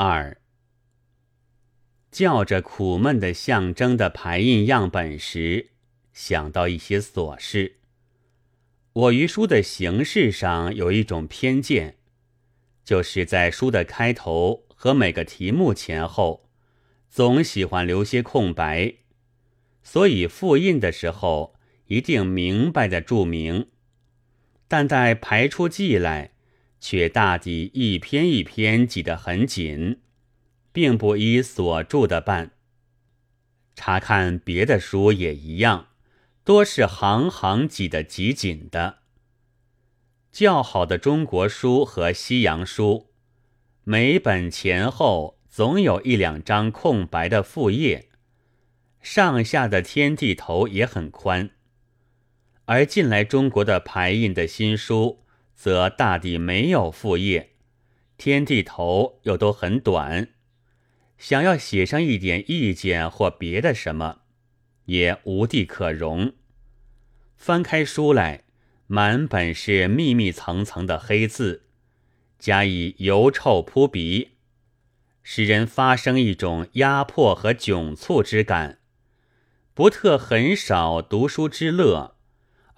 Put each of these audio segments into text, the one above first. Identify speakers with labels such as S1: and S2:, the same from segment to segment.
S1: 二，叫着苦闷的象征的排印样本时，想到一些琐事。我于书的形式上有一种偏见，就是在书的开头和每个题目前后，总喜欢留些空白，所以复印的时候一定明白的注明，但待排出记来，却大抵一篇一篇挤得很紧，并不依所著的办。查看别的书也一样。多是行行挤得极紧的。较好的中国书和西洋书，每本前后总有一两张空白的副页，上下的天地头也很宽。而近来中国的排印的新书，则大抵没有副业，天地头又都很短，想要写上一点意见或别的什么。也无地可容。翻开书来，满本是密密层层的黑字，加以油臭扑鼻，使人发生一种压迫和窘促之感。不特很少读书之乐，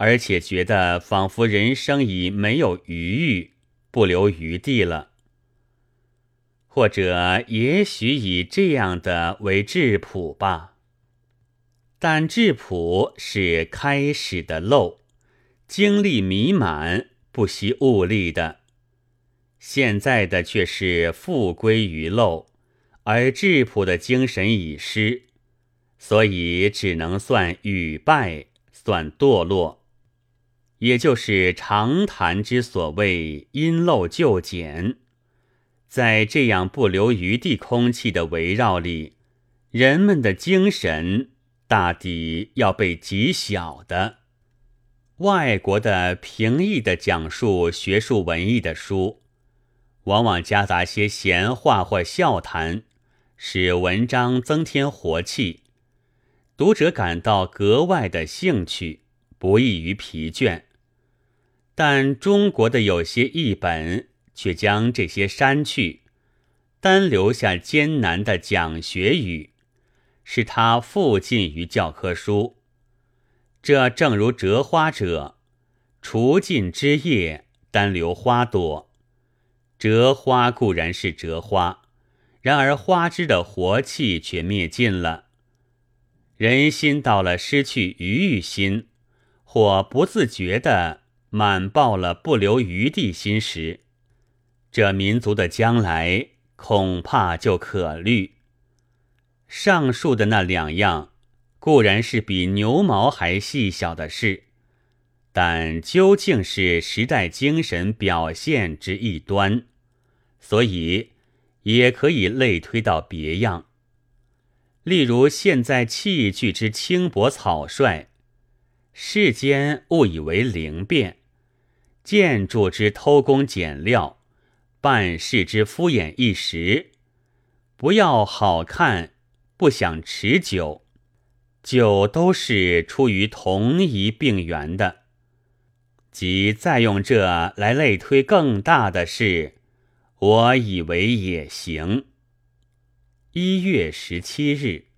S1: 而且觉得仿佛人生已没有余欲，不留余地了。或者也许以这样的为质朴吧。但质朴是开始的漏，精力弥满，不惜物力的；现在的却是复归于漏，而质朴的精神已失，所以只能算屡败，算堕落。也就是常谈之所谓“因陋就简”。在这样不留余地空气的围绕里，人们的精神。大抵要被极小的外国的平易的讲述学术文艺的书，往往夹杂些闲话或笑谈，使文章增添活气，读者感到格外的兴趣，不易于疲倦。但中国的有些译本却将这些删去，单留下艰难的讲学语。使他附近于教科书，这正如折花者，除尽枝叶，单留花朵。折花固然是折花，然而花枝的活气却灭尽了。人心到了失去愉悦心，或不自觉的满爆了不留余地心时，这民族的将来恐怕就可虑。上述的那两样，固然是比牛毛还细小的事，但究竟是时代精神表现之一端，所以也可以类推到别样。例如现在器具之轻薄草率，世间误以为灵便；建筑之偷工减料，办事之敷衍一时，不要好看。不想持久，就都是出于同一病源的。即再用这来类推更大的事，我以为也行。一月十七日。